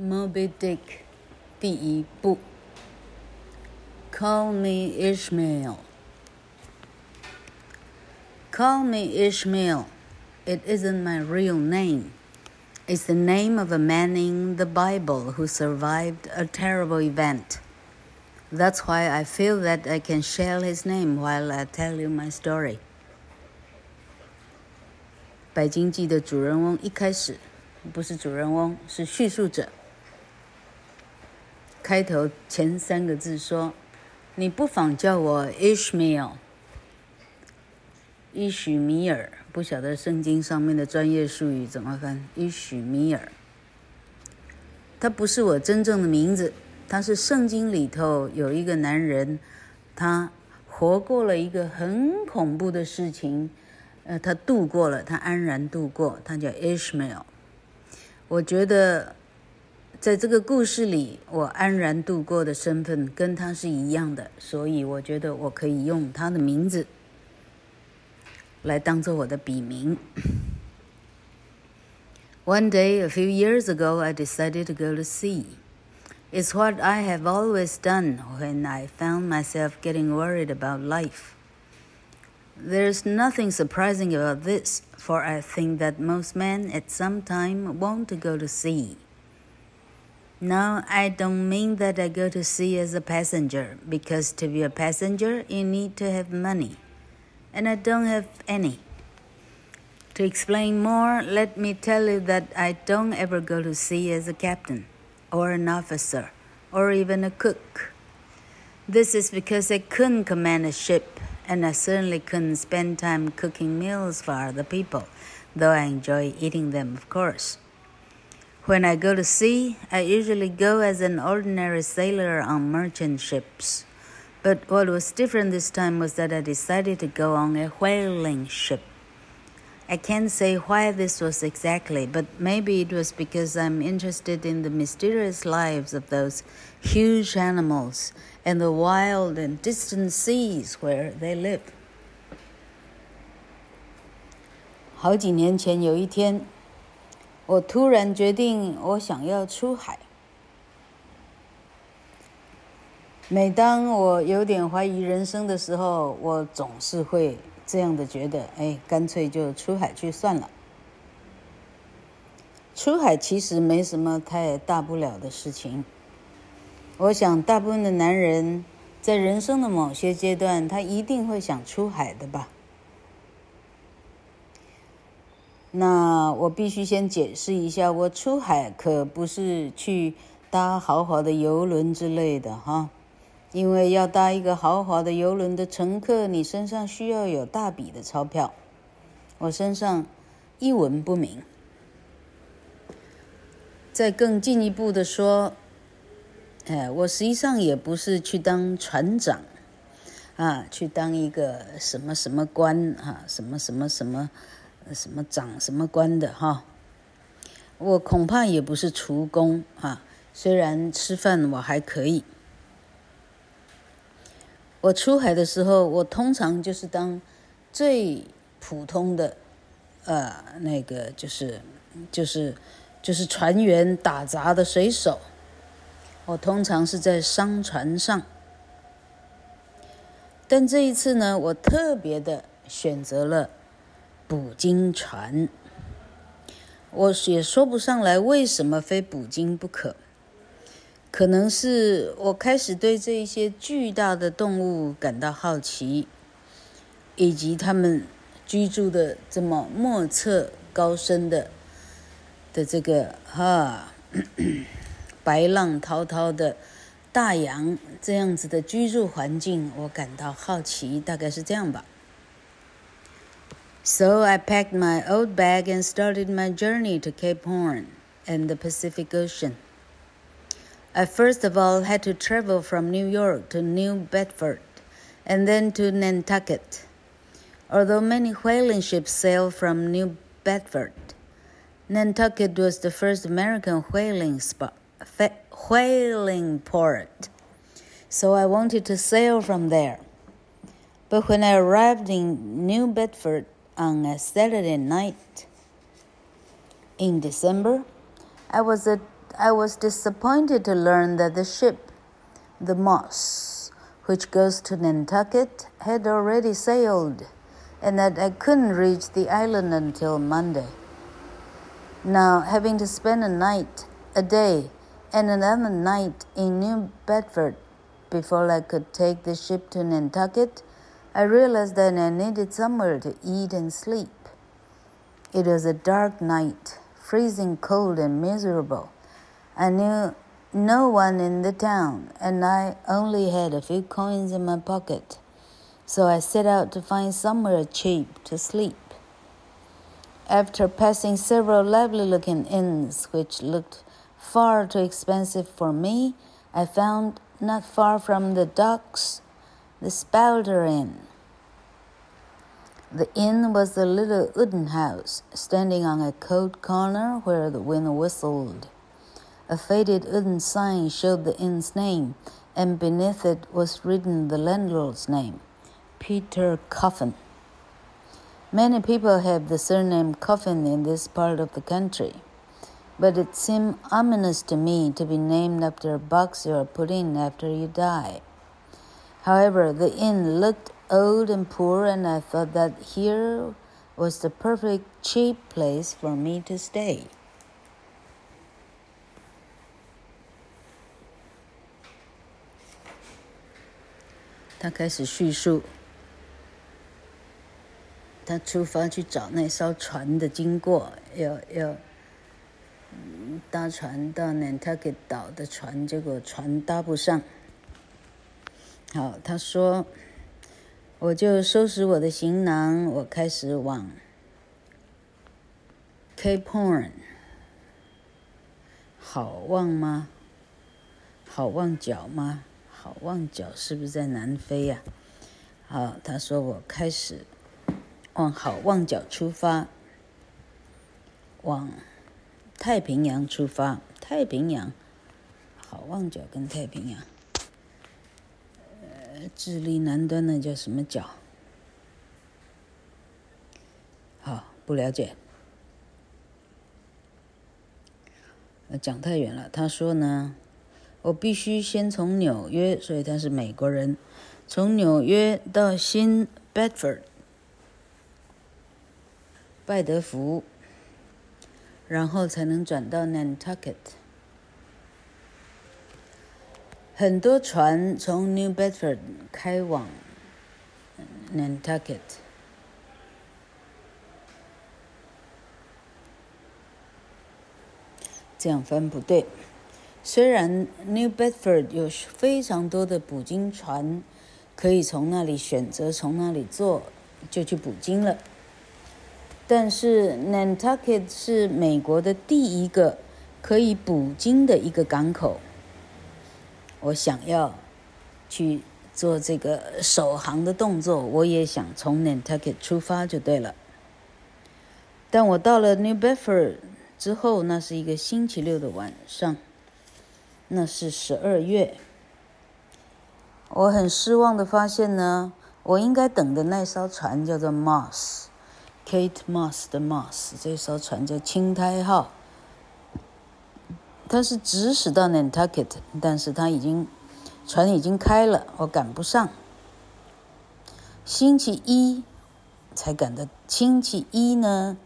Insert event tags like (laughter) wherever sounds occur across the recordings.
Moby Dick 第一部，Call me Ishmael. Call me Ishmael. It isn't my real name. It's the name of a man in the Bible who survived a terrible event. That's why I feel that I can share his name while I tell you my story. 百经记的主人翁一开始不是主人翁，是叙述者。 开头前三个字说：“你不妨叫我 Ishmael，伊许米尔。”不晓得圣经上面的专业术语怎么翻？伊许米尔，他不是我真正的名字，他是圣经里头有一个男人，他活过了一个很恐怖的事情，呃，他度过了，他安然度过，他叫 Ishmael。我觉得。在这个故事里，我安然度过的身份跟他是一样的，所以我觉得我可以用他的名字来当做我的笔名。One day, a few years ago, I decided to go to sea. It's what I have always done when I found myself getting worried about life. There's nothing surprising about this, for I think that most men at some time want to go to sea. No, I don't mean that I go to sea as a passenger, because to be a passenger, you need to have money, and I don't have any. To explain more, let me tell you that I don't ever go to sea as a captain, or an officer, or even a cook. This is because I couldn't command a ship, and I certainly couldn't spend time cooking meals for other people, though I enjoy eating them, of course. When I go to sea, I usually go as an ordinary sailor on merchant ships. But what was different this time was that I decided to go on a whaling ship. I can't say why this was exactly, but maybe it was because I'm interested in the mysterious lives of those huge animals and the wild and distant seas where they live. 好几年前有一天。 我突然决定，我想要出海。每当我有点怀疑人生的时候，我总是会这样的觉得：哎，干脆就出海去算了。出海其实没什么太大不了的事情。我想，大部分的男人在人生的某些阶段，他一定会想出海的吧。那我必须先解释一下，我出海可不是去搭豪华的游轮之类的哈，因为要搭一个豪华的游轮的乘客，你身上需要有大笔的钞票，我身上一文不名。再更进一步的说，哎，我实际上也不是去当船长，啊，去当一个什么什么官啊，什么什么什么。什么长什么官的哈？我恐怕也不是厨工哈，虽然吃饭我还可以。我出海的时候，我通常就是当最普通的，呃，那个就是就是就是船员打杂的水手。我通常是在商船上，但这一次呢，我特别的选择了。捕鲸船，我也说不上来为什么非捕鲸不可。可能是我开始对这一些巨大的动物感到好奇，以及他们居住的这么莫测高深的的这个哈 (coughs) 白浪滔滔的大洋这样子的居住环境，我感到好奇，大概是这样吧。So I packed my old bag and started my journey to Cape Horn and the Pacific Ocean. I first of all had to travel from New York to New Bedford and then to Nantucket. Although many whaling ships sail from New Bedford, Nantucket was the first American whaling whaling port. So I wanted to sail from there. But when I arrived in New Bedford, on a Saturday night in December, I was at I was disappointed to learn that the ship, the Moss, which goes to Nantucket, had already sailed, and that I couldn't reach the island until Monday. Now, having to spend a night, a day, and another night in New Bedford before I could take the ship to Nantucket, I realized that I needed somewhere to eat and sleep. It was a dark night, freezing cold and miserable. I knew no one in the town, and I only had a few coins in my pocket, so I set out to find somewhere cheap to sleep. After passing several lovely looking inns which looked far too expensive for me, I found not far from the docks the Spouter Inn. The inn was a little wooden house standing on a cold corner where the wind whistled. A faded wooden sign showed the inn's name, and beneath it was written the landlord's name, Peter Coffin. Many people have the surname Coffin in this part of the country, but it seemed ominous to me to be named after a box you are put in after you die. However, the inn looked old and poor, and I thought that here was the perfect cheap place for me to stay. 他开始叙述，他出发去找那艘船的经过，要要搭船到 Nantucket 岛的船，结果船搭不上。 好，他说，我就收拾我的行囊，我开始往 Cape Horn，好望吗？好望角吗？好望角是不是在南非呀、好，他说我开始往好望角出发，往太平洋出发。太平洋，好望角跟太平洋，智利南端那叫什么角？好，不了解。讲太远了。他说呢？我必须先从纽约，所以他是美国人，从纽约到新 Bedford，拜德福，然后才能转到 Nantucket。很多船从 New Bedford 开往 Nantucket，这样翻不对。虽然 New Bedford 有非常多的捕鲸船，可以从那里选择从那里坐就去捕鲸了，但是 Nantucket 是美国的第一个可以捕鲸的一个港口。我想要去做这个首航的动作，我也想从 Nantucket 出发就对了。但我到了 New Bedford 之后，那是一个星期六的晚上。那是十二月，我很失望的发现呢，我应该等的那艘船叫做 Moss，Kate Moss 的 Moss，这艘船叫青苔号，它是直驶到 Nantucket，但是它已经船已经开了，我赶不上，星期一才赶的，星期一呢？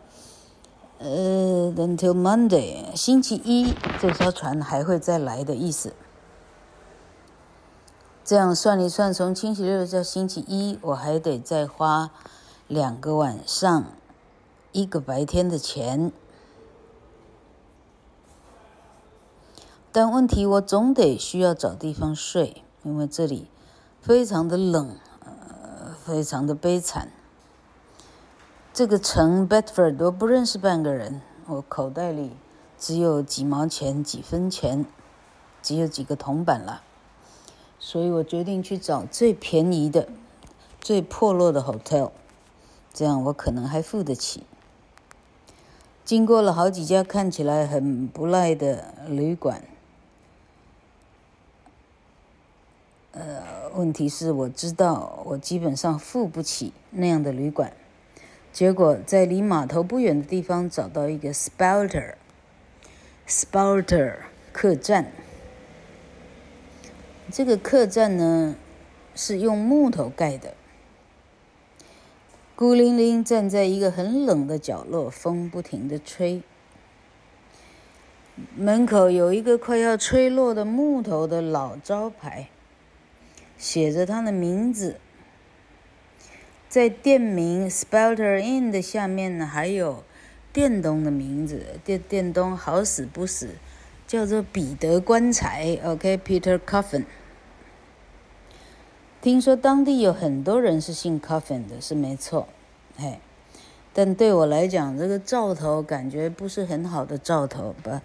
呃、，until Monday，星期一这艘船还会再来的意思。这样算一算，从星期六到星期一，我还得再花两个晚上，一个白天的钱。但问题，我总得需要找地方睡，因为这里非常的冷，呃，非常的悲惨。这个城 Bedford 我不认识半个人，我口袋里只有几毛钱、几分钱，只有几个铜板了，所以我决定去找最便宜的、最破落的 hotel，这样我可能还付得起。经过了好几家看起来很不赖的旅馆，呃，问题是我知道我基本上付不起那样的旅馆。结果在离码头不远的地方找到一个 Spouter，Spouter 客栈。这个客栈呢，是用木头盖的，孤零零站在一个很冷的角落，风不停的吹。门口有一个快要吹落的木头的老招牌，写着他的名字。在店名 Spelter Inn 的下面呢，还有店东的名字。店店东好死不死，叫做彼得棺材。OK，Peter Coffin。听说当地有很多人是姓 Coffin 的，是没错。嘿，但对我来讲，这个兆头感觉不是很好的兆头吧？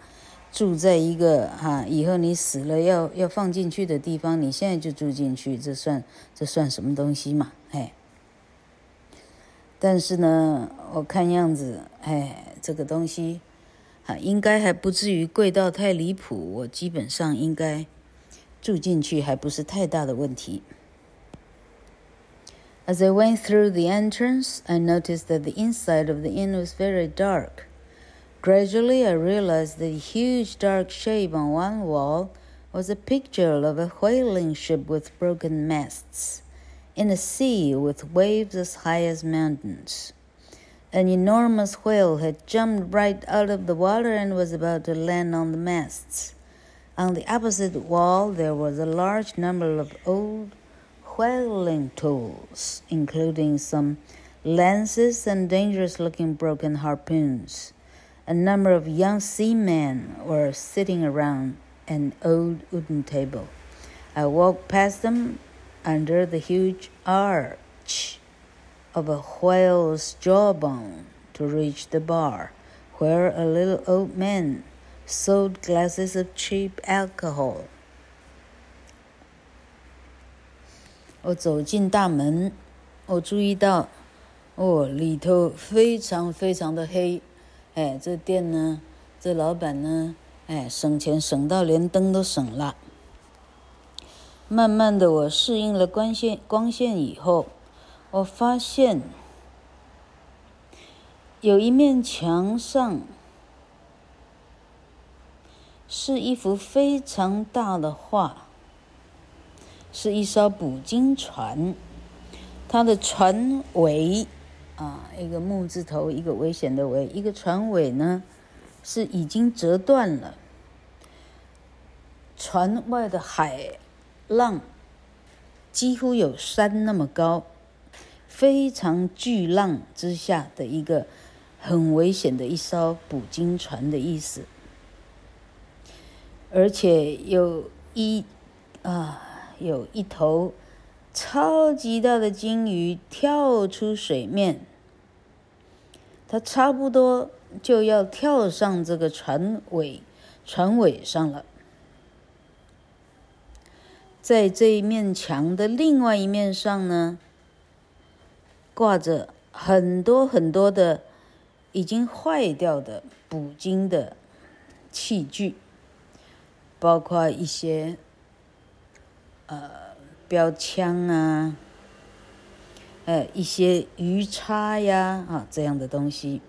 住在一个哈，以后你死了要要放进去的地方，你现在就住进去，这算这算什么东西嘛？嘿。但是呢，我看样子，哎，这个东西，啊，应该还不至于贵到太离谱。我基本上应该住进去，还不是太大的问题。As I went through the entrance, I noticed that the inside of the inn was very dark. Gradually, I realized the huge dark shape on one wall was a picture of a whaling ship with broken masts. in a sea with waves as high as mountains. An enormous whale had jumped right out of the water and was about to land on the masts. On the opposite wall, there was a large number of old whaling tools, including some lances and dangerous looking broken harpoons. A number of young seamen were sitting around an old wooden table. I walked past them under the huge arch of a whale's jawbone to reach the bar, where a little old man sold glasses of cheap alcohol. 我走进大门，我注意到，哦，里头非常非常的黑， 哎，这店呢，这老板呢，哎，省钱省到连灯都省了。慢慢的，我适应了光线光线以后，我发现有一面墙上是一幅非常大的画，是一艘捕鲸船，它的船尾啊，一个木字头，一个危险的危，一个船尾呢是已经折断了，船外的海。浪几乎有山那么高，非常巨浪之下的一个很危险的一艘捕鲸船的意思，而且有一啊有一头超级大的鲸鱼跳出水面，它差不多就要跳上这个船尾船尾上了。在这一面墙的另外一面上呢，挂着很多很多的已经坏掉的捕鲸的器具，包括一些呃标枪啊，呃一些鱼叉呀啊这样的东西。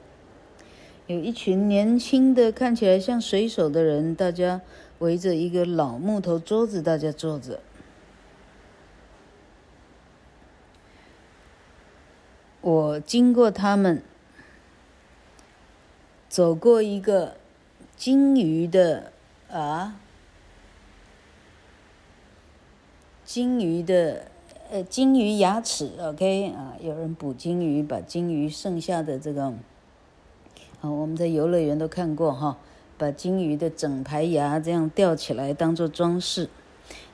有一群年轻的看起来像水手的人，大家。围着一个老木头桌子，大家坐着。我经过他们，走过一个鲸鱼的啊，金鱼的呃金鱼牙齿，OK 啊，有人捕鲸鱼，把鲸鱼剩下的这个，啊，我们在游乐园都看过哈。把鲸鱼的整排牙这样吊起来当做装饰，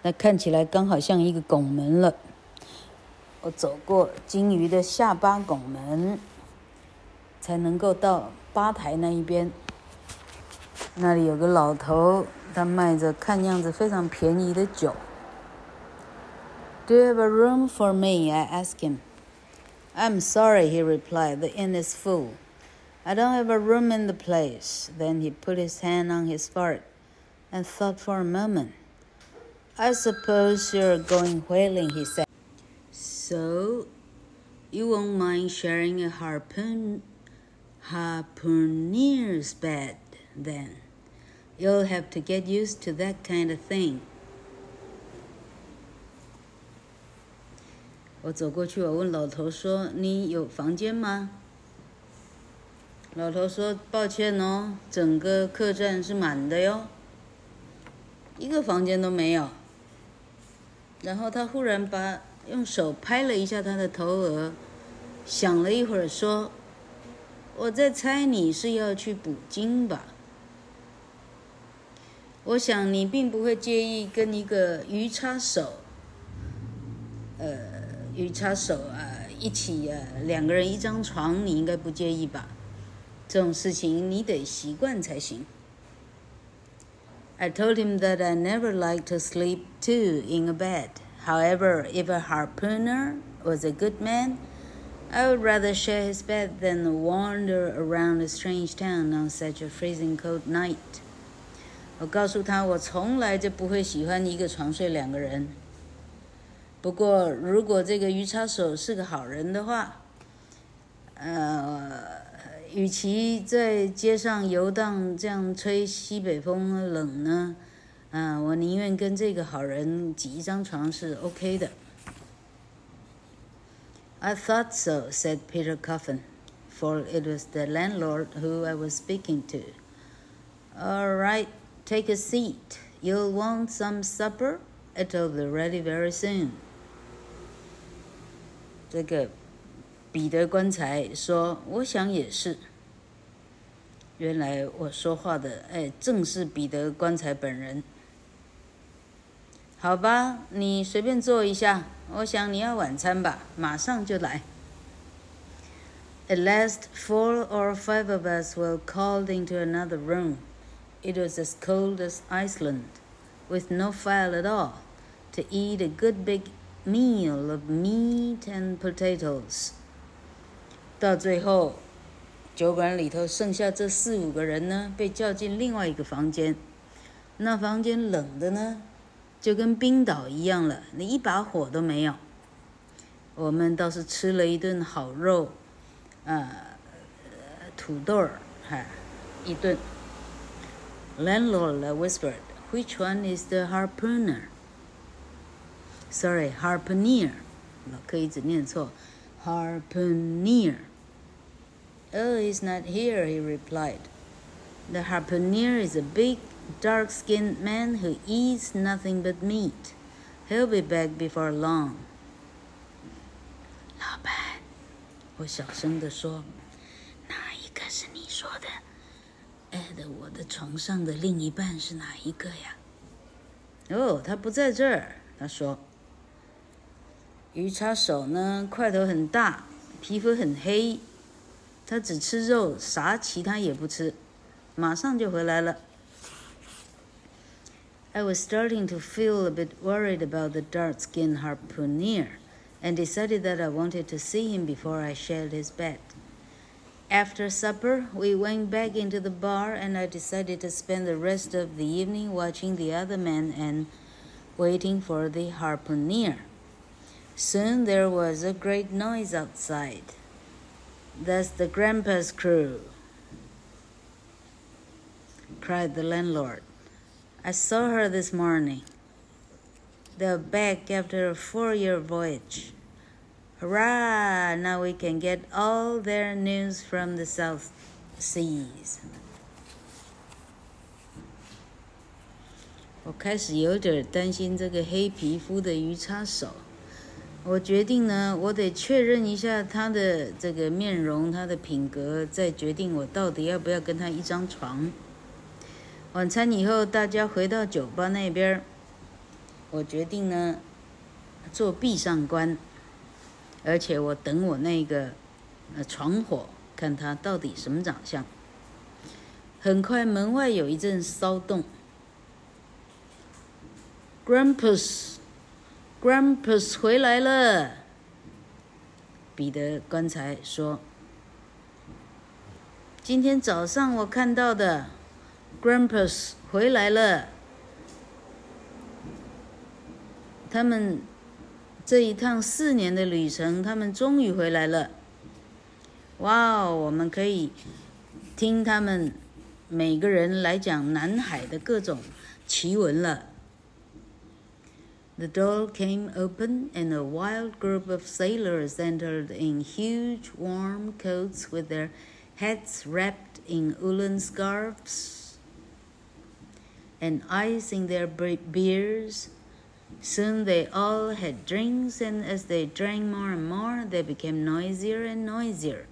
那看起来刚好像一个拱门了。我走过鲸鱼的下巴拱门，才能够到吧台那一边。那里有个老头，他卖着看样子非常便宜的酒。Do you have a room for me? I asked him. I'm sorry, he replied. The inn is full. I don't have a room in the place. Then he put his hand on his forehead and thought for a moment. I suppose you're going whaling, he said. So, you won't mind sharing a harpoon, harpooner's bed, then? You'll have to get used to that kind of thing. 我走过去，我问老头说：“你有房间吗？”老头说：“抱歉哦，整个客栈是满的哟，一个房间都没有。”然后他忽然把用手拍了一下他的头额，想了一会儿说：“我在猜你是要去捕鲸吧？我想你并不会介意跟一个鱼叉手，呃。” 鱼叉手啊，一起啊，两个人一张床，你应该不介意吧？这种事情你得习惯才行。I told him that I never liked to sleep two in a bed. However, if a harpooner was a good man, I would rather share his bed than wander around a strange town on such a freezing cold night. 我告诉他，我从来就不会喜欢一个床睡两个人。 不过，如果这个鱼叉手是个好人的话，呃，与其在街上游荡，这样吹西北风冷呢，嗯、我宁愿跟这个好人挤一张床是 OK 的。I thought so, said Peter Coffin, for it was the landlord who I was speaking to. All right, take a seat. You'll want some supper. It'll be ready very soon. 这个彼得棺材说：“我想也是。原来我说话的，哎，正是彼得棺材本人。好吧，你随便坐一下。我想你要晚餐吧，马上就来。” At last, four or five of us were called into another room. It was as cold as Iceland, with no fire at all, to eat a good big meal of meat and potatoes。到最后，酒馆里头剩下这四五个人呢，被叫进另外一个房间。那房间冷的呢，就跟冰岛一样了，你一把火都没有。我们倒是吃了一顿好肉，啊、呃，土豆儿，哈，一顿。Landlord whispered, "Which one is the harpooner?" Sorry, harpooner，老柯一直念错，harpooner。Oh, he's not here, he replied. The harpooner is a big, dark-skinned man who eats nothing but meat. He'll be back before long. 老板，我小声地说，哪一个是你说的？哎，的，我的床上的另一半是哪一个呀？哦，他不在这儿。他说。 鱼叉手呢，块头很大，皮肤很黑，他只吃肉，啥其他也不吃，马上就回来了。I was starting to feel a bit worried about the dark-skinned harpooner, and decided that I wanted to see him before I shared his bed. After supper, we went back into the bar, and I decided to spend the rest of the evening watching the other men and waiting for the harpooner. Soon there was a great noise outside. That's the grandpa's crew, cried the landlord. I saw her this morning. They're back after a four year voyage. Hurrah! Now we can get all their news from the South Seas. 我开始有点担心这个黑皮肤的鱼叉手。 我决定呢，我得确认一下他的这个面容，他的品格，再决定我到底要不要跟他一张床。晚餐以后，大家回到酒吧那边，我决定呢，做壁上观，而且我等我那个呃床伙，看他到底什么长相。很快，门外有一阵骚动。Grandpas。Grandpas 回来了，彼得刚才说：“今天早上我看到的，Grandpas 回来了。他们这一趟四年的旅程，他们终于回来了。哇哦，我们可以听他们每个人来讲南海的各种奇闻了。The door came open, and a wild group of sailors entered in huge warm coats with their heads wrapped in woolen scarves and ice in their beards. Soon they all had drinks, and as they drank more and more, they became noisier and noisier.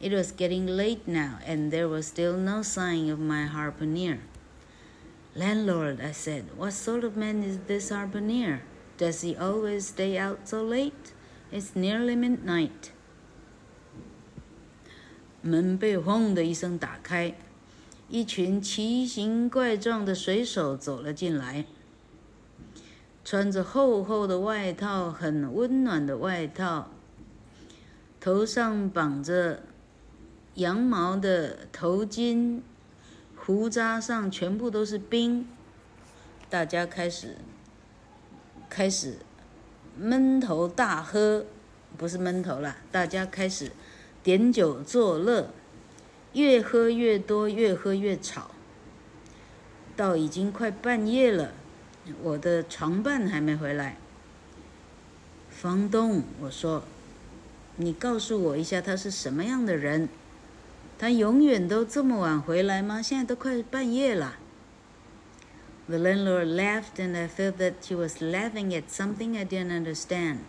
It was getting late now, and there was still no sign of my harpooner. Landlord, I said, what sort of man is this harpooner? Does he always stay out so late? It's nearly midnight. 门被轰的一声打开，一群奇形怪状的水手走了进来，穿着厚厚的外套，很温暖的外套，头上绑着。羊毛的头巾，胡渣上全部都是冰。大家开始开始闷头大喝，不是闷头了，大家开始点酒作乐，越喝越多，越喝越吵。到已经快半夜了，我的床伴还没回来。房东，我说，你告诉我一下，他是什么样的人？他永远都这么晚回来吗？现在都快半夜了。The landlord laughed, and I felt that he was laughing at something I didn't understand.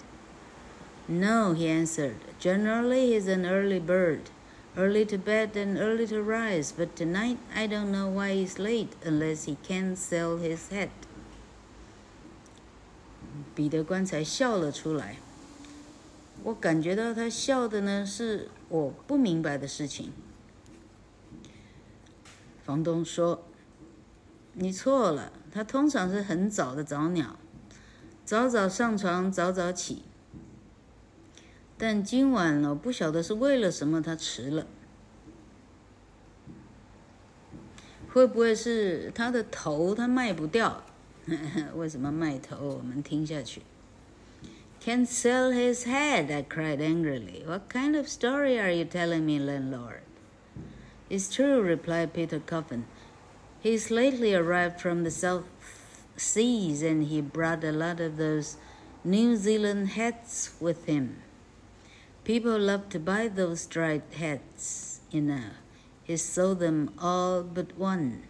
No, he answered. Generally, he's an early bird, early to bed and early to rise. But tonight, I don't know why he's late, unless he can't sell his hat. 彼得刚才笑了出来。我感觉到他笑的呢，是我不明白的事情。 房东说：“你错了，他通常是很早的早鸟，早早上床，早早起。但今晚我不晓得是为了什么他迟了。会不会是他的头他卖不掉？为什么卖头？我们听下去。” Can't sell his head, I cried angrily. What kind of story are you telling me, landlord? It's true, replied Peter Coffin. He's lately arrived from the South Seas, and he brought a lot of those New Zealand hats with him. People love to buy those dried hats, you know. He sold them all but one.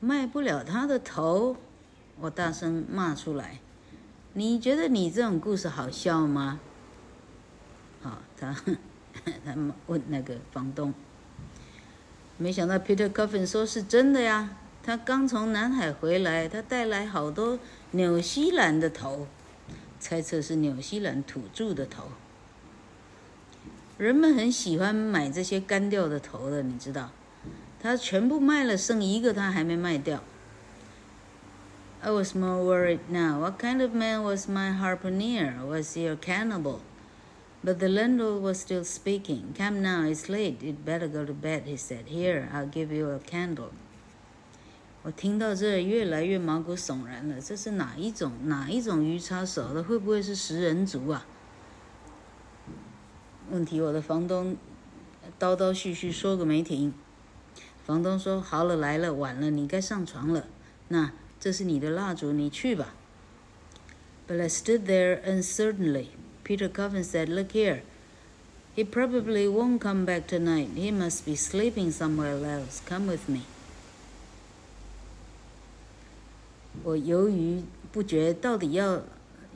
卖不了他的头，我大声骂出来。你觉得你这种故事好笑吗？ 啊，他 (laughs) 他问那个房东，没想到 Peter Coffin 说是真的呀。他刚从南海回来，他带来好多纽西兰的头，猜测是纽西兰土著的头。人们很喜欢买这些干掉的头的，你知道？他全部卖了，剩一个他还没卖掉。I was more worried now. What kind of man was my harpooner? Was he a cannibal? But the landlord was still speaking. Come now, it's late. You'd better go to bed, he said. Here, I'll give you a candle. 我听到这越来越毛骨悚然了。这是哪一种哪一种鱼叉手的？会不会是食人族啊？问题，我的房东叨叨絮絮说个没停。房东说：“好了，来了，晚了，你该上床了。那这是你的蜡烛，你去吧。” But I stood there uncertainly. Peter Coffin said, Look here. He probably won't come back tonight. He must be sleeping somewhere else. Come with me. 我犹豫不决，到底要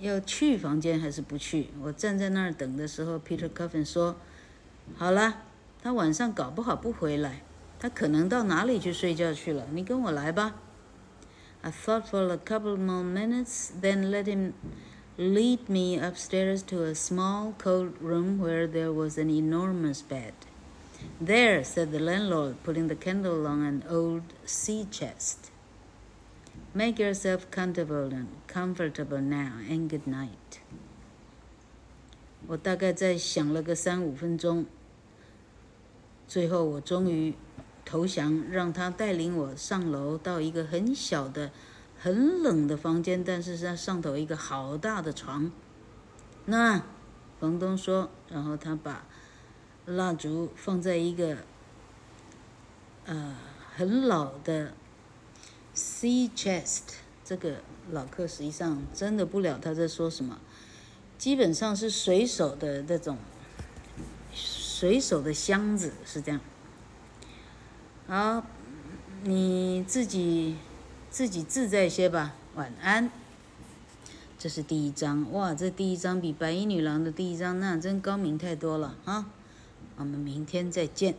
要去房间还是不去？我站在那儿等的时候，Peter Coffin 说：“好了，他晚上搞不好不回来，他可能到哪里去睡觉去了。你跟我来吧。” I thought for a couple more minutes, then let him lead me upstairs to a small cold room where there was an enormous bed. There, said the landlord, putting the candle on an old sea chest. Make yourself comfortable and comfortable now, and good night. 我大概再想了个三五分钟，最后我终于投降，让他带领我上楼到一个很小的。 很冷的房间，但是在上头一个好大的床。那房东说，然后他把蜡烛放在一个呃很老的 sea chest，这个老客实际上真的不了他在说什么，基本上是水手的那种水手的箱子是这样。好，你自己自己自在些吧，晚安。这是第一张，哇，这第一张比白衣女郎的第一张那真高明太多了啊！我们明天再见。